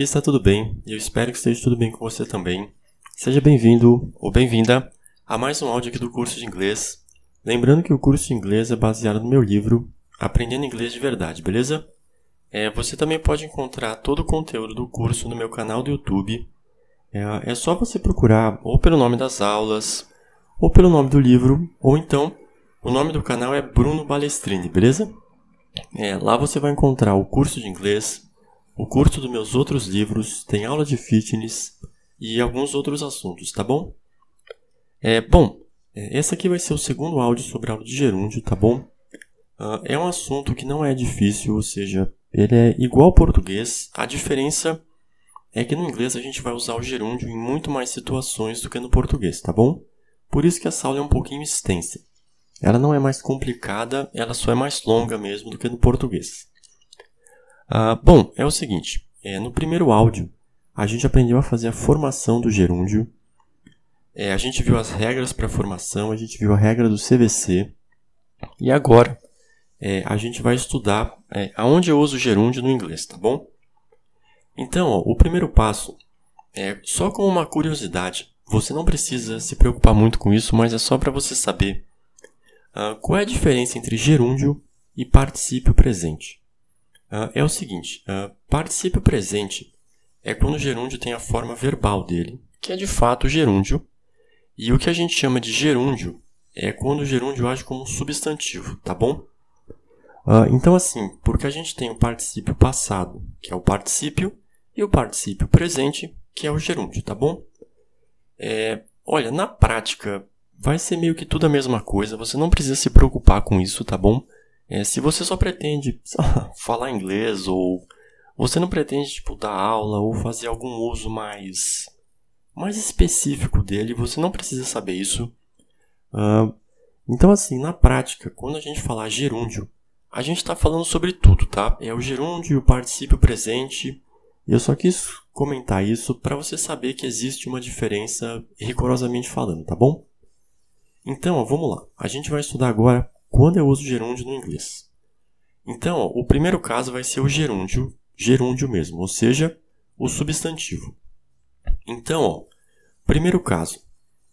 aqui está tudo bem e eu espero que esteja tudo bem com você também. Seja bem-vindo ou bem-vinda a mais um áudio aqui do curso de inglês. Lembrando que o curso de inglês é baseado no meu livro Aprendendo Inglês de Verdade, beleza? É, você também pode encontrar todo o conteúdo do curso no meu canal do YouTube. É, é só você procurar ou pelo nome das aulas, ou pelo nome do livro, ou então o nome do canal é Bruno Balestrini, beleza? É, lá você vai encontrar o curso de inglês, o curso dos meus outros livros, tem aula de fitness e alguns outros assuntos, tá bom? É, bom, é, esse aqui vai ser o segundo áudio sobre a aula de gerúndio, tá bom? Uh, é um assunto que não é difícil, ou seja, ele é igual ao português. A diferença é que no inglês a gente vai usar o gerúndio em muito mais situações do que no português, tá bom? Por isso que essa aula é um pouquinho extensa. Ela não é mais complicada, ela só é mais longa mesmo do que no português. Ah, bom, é o seguinte: é, no primeiro áudio, a gente aprendeu a fazer a formação do gerúndio. É, a gente viu as regras para formação, a gente viu a regra do CVC. E agora, é, a gente vai estudar é, aonde eu uso gerúndio no inglês, tá bom? Então, ó, o primeiro passo é só como uma curiosidade. Você não precisa se preocupar muito com isso, mas é só para você saber uh, qual é a diferença entre gerúndio e particípio presente. Uh, é o seguinte: uh, particípio presente é quando o gerúndio tem a forma verbal dele, que é de fato o gerúndio, e o que a gente chama de gerúndio é quando o gerúndio age como substantivo, tá bom? Uh, então, assim, porque a gente tem o particípio passado, que é o particípio, e o particípio presente, que é o gerúndio, tá bom? É, olha, na prática, vai ser meio que tudo a mesma coisa, você não precisa se preocupar com isso, tá bom? É, se você só pretende falar inglês ou você não pretende tipo, dar aula ou fazer algum uso mais, mais específico dele, você não precisa saber isso. Uh, então, assim, na prática, quando a gente falar gerúndio, a gente está falando sobre tudo, tá? É o gerúndio o particípio presente. Eu só quis comentar isso para você saber que existe uma diferença rigorosamente falando, tá bom? Então, ó, vamos lá. A gente vai estudar agora quando eu uso gerúndio no inglês. Então, o primeiro caso vai ser o gerúndio, gerúndio mesmo, ou seja, o substantivo. Então, ó, primeiro caso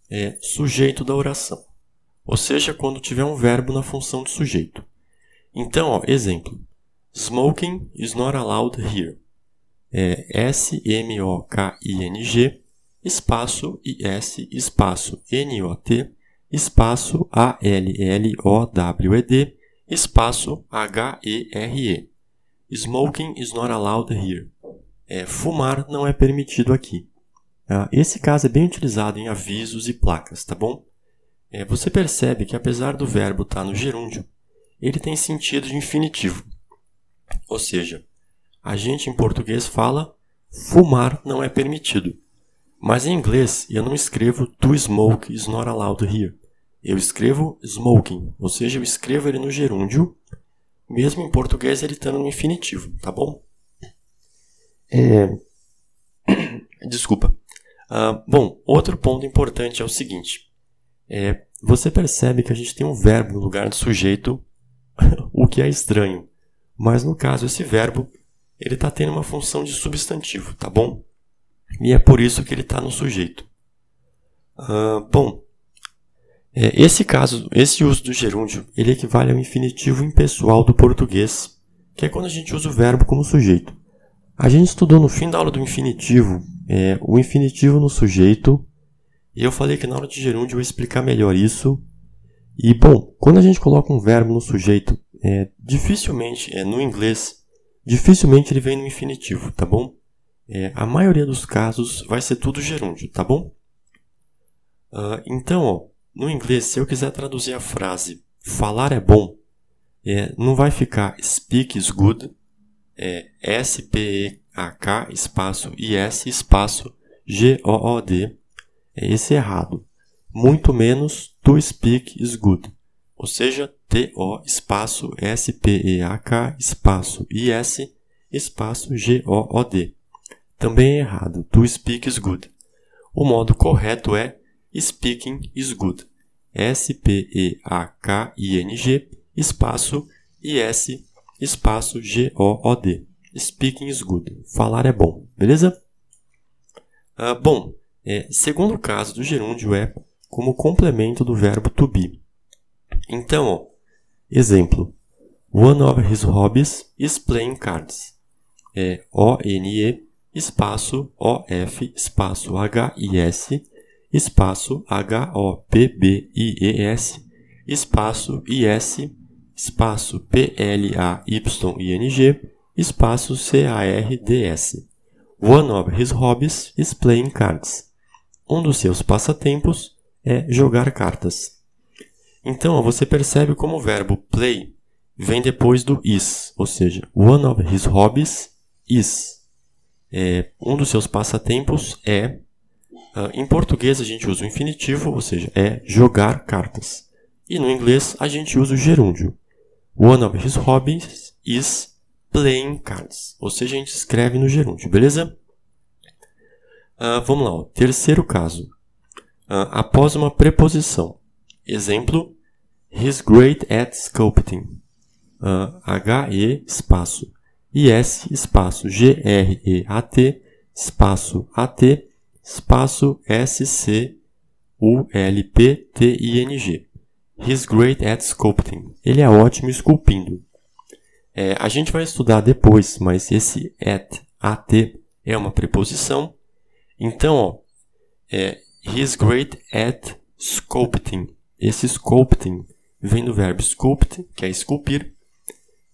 é sujeito da oração, ou seja, quando tiver um verbo na função de sujeito. Então, ó, exemplo: Smoking is not allowed here. É S-M-O-K-I-N-G, espaço I-S, espaço N-O-T, espaço A-L-L-O-W-E-D, espaço H-E-R-E. Smoking is not allowed here. É, fumar não é permitido aqui. Ah, esse caso é bem utilizado em avisos e placas, tá bom? É, você percebe que apesar do verbo estar no gerúndio, ele tem sentido de infinitivo. Ou seja, a gente em português fala fumar não é permitido. Mas em inglês eu não escrevo to smoke is not allowed here. Eu escrevo smoking, ou seja, eu escrevo ele no gerúndio, mesmo em português ele estando no infinitivo, tá bom? É... Desculpa. Uh, bom, outro ponto importante é o seguinte: é, você percebe que a gente tem um verbo no lugar do sujeito, o que é estranho. Mas no caso, esse verbo ele está tendo uma função de substantivo, tá bom? E é por isso que ele está no sujeito. Uh, bom, é, esse caso, esse uso do gerúndio, ele equivale ao infinitivo impessoal do português, que é quando a gente usa o verbo como sujeito. A gente estudou no fim da aula do infinitivo é, o infinitivo no sujeito, e eu falei que na aula de gerúndio eu vou explicar melhor isso. E bom, quando a gente coloca um verbo no sujeito, é, dificilmente, é, no inglês, dificilmente ele vem no infinitivo, tá bom? É, a maioria dos casos vai ser tudo gerúndio, tá bom? Uh, então, ó, no inglês, se eu quiser traduzir a frase falar é bom, é, não vai ficar speak is good, é S-P-E-A-K espaço I-S espaço G-O-O-D. É esse errado. Muito menos to speak is good. Ou seja, T-O espaço S-P-E-A-K espaço I-S espaço G-O-O-D também é errado. To speak is good. O modo correto é speaking is good. S-P-E-A-K-I-N-G espaço I-S espaço G-O-O-D. speaking is good. Falar é bom, beleza? Uh, bom, é, segundo caso do gerúndio é como complemento do verbo to be. Então, ó, exemplo. One of his hobbies is playing cards. É O-N-E, espaço O-F, espaço H-I-S, espaço H-O-P-B-I-E-S, espaço I-S, espaço P-L-A-Y-I-N-G, espaço C-A-R-D-S. One of his hobbies is playing cards. Um dos seus passatempos é jogar cartas. Então, você percebe como o verbo play vem depois do is, ou seja, one of his hobbies is. É, um dos seus passatempos é. Uh, em português a gente usa o infinitivo, ou seja, é jogar cartas. E no inglês a gente usa o gerúndio. One of his hobbies is playing cards. Ou seja, a gente escreve no gerúndio, beleza? Uh, vamos lá, ó. terceiro caso. Uh, após uma preposição. Exemplo, He's great at sculpting. Uh, H-E espaço I-S espaço G-R-E-A-T espaço A-T espaço S-C-U-L-P-T-I-N-G. He's great at sculpting. Ele é ótimo esculpindo. É, a gente vai estudar depois, mas esse at, at, é uma preposição. Então, ó, é, he's great at sculpting. Esse sculpting vem do verbo sculpt, que é esculpir,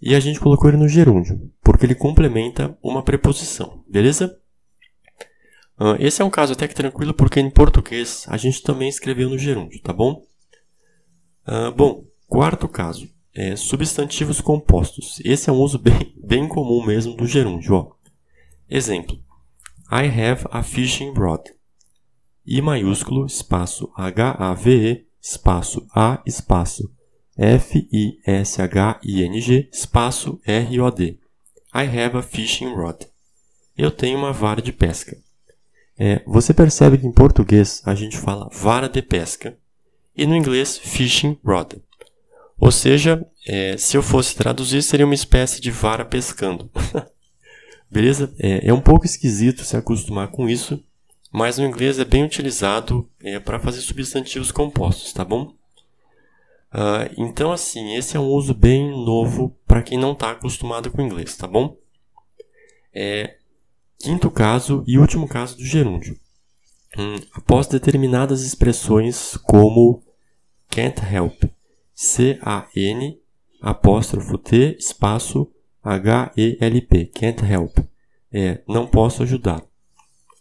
e a gente colocou ele no gerúndio, porque ele complementa uma preposição, beleza? Uh, esse é um caso até que tranquilo, porque em português a gente também escreveu no gerúndio, tá bom? Uh, bom, quarto caso é, substantivos compostos. Esse é um uso bem, bem comum mesmo do gerúndio. Ó. Exemplo: I have a fishing rod. I maiúsculo, espaço H-A-V-E, espaço A, espaço F-I-S-H-I-N-G, espaço R-O-D. I have a fishing rod. Eu tenho uma vara de pesca. É, você percebe que em português a gente fala vara de pesca e no inglês fishing rod. Ou seja, é, se eu fosse traduzir, seria uma espécie de vara pescando. Beleza? É, é, um pouco esquisito se acostumar com isso, mas no inglês é bem utilizado é, para fazer substantivos compostos, tá bom? Uh, então, assim, esse é um uso bem novo para quem não está acostumado com inglês, tá bom? É, quinto caso e último caso do gerúndio. Hum, após determinadas expressões como can't help, C-A-N apóstrofo T espaço H-E-L-P. Can't help. É, não posso ajudar.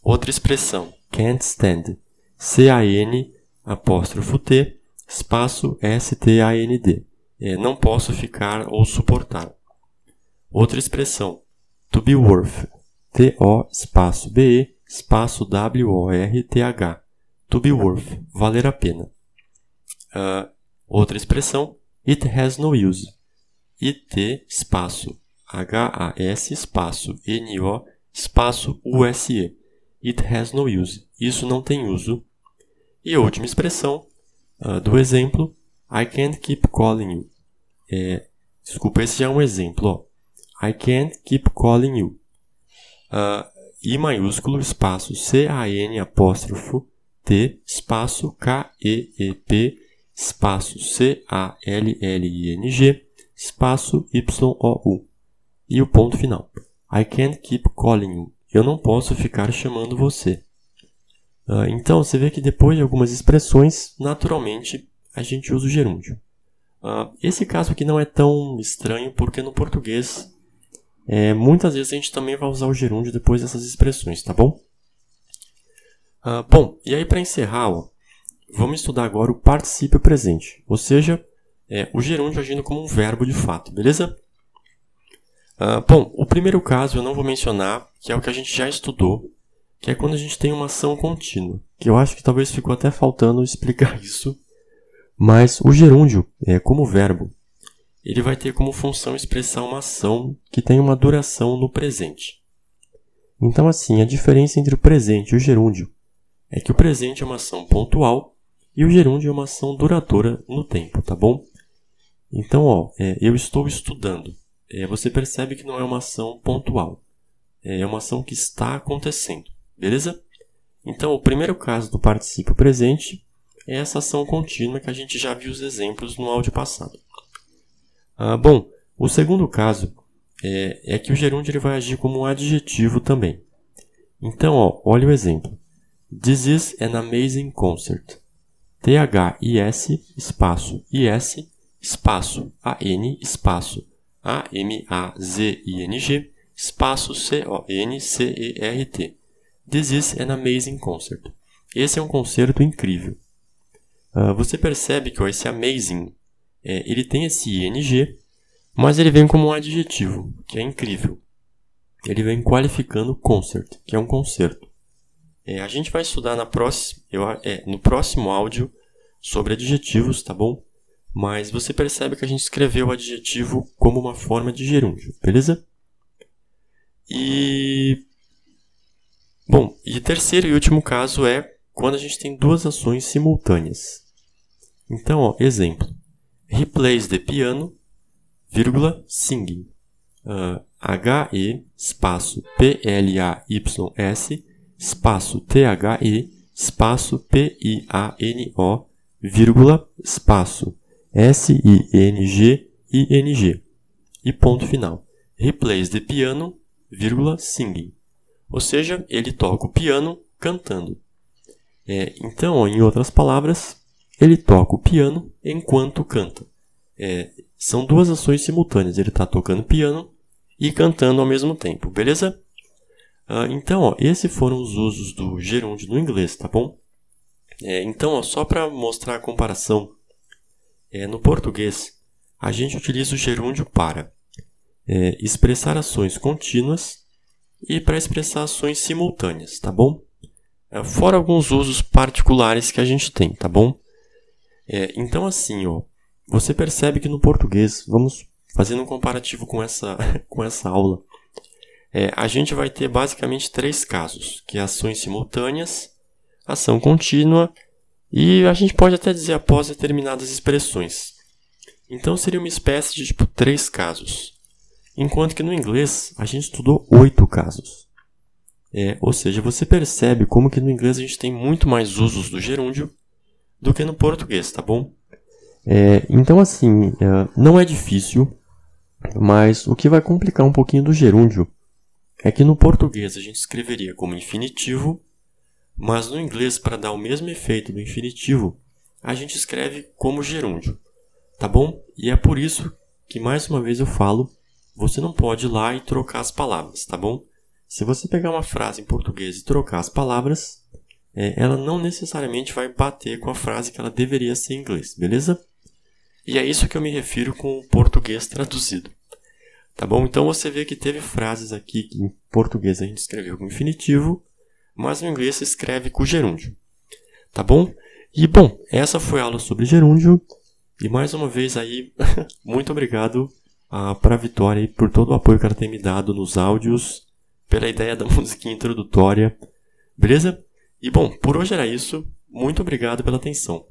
Outra expressão. Can't stand. C-A-N apóstrofo T espaço S-T-A-N-D. É, não posso ficar ou suportar. Outra expressão. To be worth. T-O espaço B-E espaço W-O-R-T-H. To be worth. Valer a pena. Uh, Outra expressão, it has no use. IT espaço H-A-S espaço N-O espaço U-S-E. It has no use. Isso não tem uso. E a última expressão uh, do exemplo, I can't keep calling you. É, desculpa, esse já é um exemplo. Ó. I can't keep calling you. Uh, I maiúsculo, espaço C-A-N apóstrofo T, espaço K-E-E-P, espaço C-A-L-L-I-N-G, espaço Y-O-U. E o ponto final. I can't keep calling you. Eu não posso ficar chamando você. Uh, então, você vê que depois de algumas expressões, naturalmente, a gente usa o gerúndio. Uh, esse caso aqui não é tão estranho, porque no português, é, muitas vezes a gente também vai usar o gerúndio depois dessas expressões, tá bom? Uh, bom, e aí para encerrar, ó, Vamos estudar agora o particípio presente, ou seja, é, o gerúndio agindo como um verbo de fato, beleza? Bom, o primeiro caso eu não vou mencionar, que é o que a gente já estudou, que é quando a gente tem uma ação contínua, que eu acho que talvez ficou até faltando explicar isso, mas o gerúndio, é, como verbo, ele vai ter como função expressar uma ação que tem uma duração no presente. Então, assim, a diferença entre o presente e o gerúndio é que o presente é uma ação pontual e o gerúndio é uma ação duradoura no tempo, tá bom? Então, ó, é, eu estou estudando. é, você percebe que não é uma ação pontual. É uma ação que está acontecendo, beleza? Então, o primeiro caso do participio presente é essa ação contínua que a gente já viu os exemplos no áudio passado. Ah, bom, o segundo caso é, é que o gerúndio ele vai agir como um adjetivo também. Então, ó, olha o exemplo. This is an amazing concert. T-H-I-S, espaço I-S, espaço A-N, espaço A-M-A-Z-I-N-G, espaço C-O-N-C-E-R-T. This is an amazing concert. Esse é um concerto incrível. Uh, você percebe que ó, esse amazing, é, ele tem esse ing, mas ele vem como um adjetivo, que é incrível. Ele vem qualificando concert, que é um concerto. É, a gente vai estudar na próxima, eu, é, no próximo áudio sobre adjetivos, tá bom? Mas você percebe que a gente escreveu o adjetivo como uma forma de gerúndio, beleza? E bom, e terceiro e último caso é quando a gente tem duas ações simultâneas. Então, ó, exemplo: replace the piano, vírgula, singing. Uh, H-E, espaço P-L-A-Y-S, espaço T-H-E, espaço P-I-A-N-O, vírgula, espaço S-I-N-G-I-N-G. E ponto final. Replace the piano, vírgula, singing. Ou seja, ele toca o piano cantando. É, então, em outras palavras, ele toca o piano enquanto canta. É, são duas ações simultâneas. Ele está tocando piano e cantando ao mesmo tempo, beleza? Ah, então, ó, esses foram os usos do gerúndio no inglês, tá bom? É, então, ó, só para mostrar a comparação, é, no português a gente utiliza o gerúndio para é, expressar ações contínuas e para expressar ações simultâneas, tá bom? É, fora alguns usos particulares que a gente tem, tá bom? É, então, assim, ó, você percebe que no português, vamos fazendo um comparativo com essa, com essa aula, é, a gente vai ter basicamente três casos, que é ações simultâneas, ação contínua e a gente pode até dizer após determinadas expressões. Então seria uma espécie de tipo três casos. Enquanto que no inglês a gente estudou oito casos. É, ou seja, você percebe como que no inglês a gente tem muito mais usos do gerúndio do que no português, tá bom? É, então, assim, é, não é difícil, mas o que vai complicar um pouquinho do gerúndio é que no português a gente escreveria como infinitivo, mas no inglês, para dar o mesmo efeito do infinitivo, a gente escreve como gerúndio, tá bom? E é por isso que, mais uma vez, eu falo: você não pode ir lá e trocar as palavras, tá bom? Se você pegar uma frase em português e trocar as palavras, é, ela não necessariamente vai bater com a frase que ela deveria ser em inglês, beleza? E é isso que eu me refiro com o português traduzido. Tá bom? Então você vê que teve frases aqui que em português a gente escreveu com infinitivo, mas no inglês se escreve com gerúndio. Tá bom? E bom, essa foi a aula sobre gerúndio. E mais uma vez aí, muito obrigado uh, para a Vitória e por todo o apoio que ela tem me dado nos áudios, pela ideia da musiquinha introdutória. Beleza? E bom, por hoje era isso. Muito obrigado pela atenção.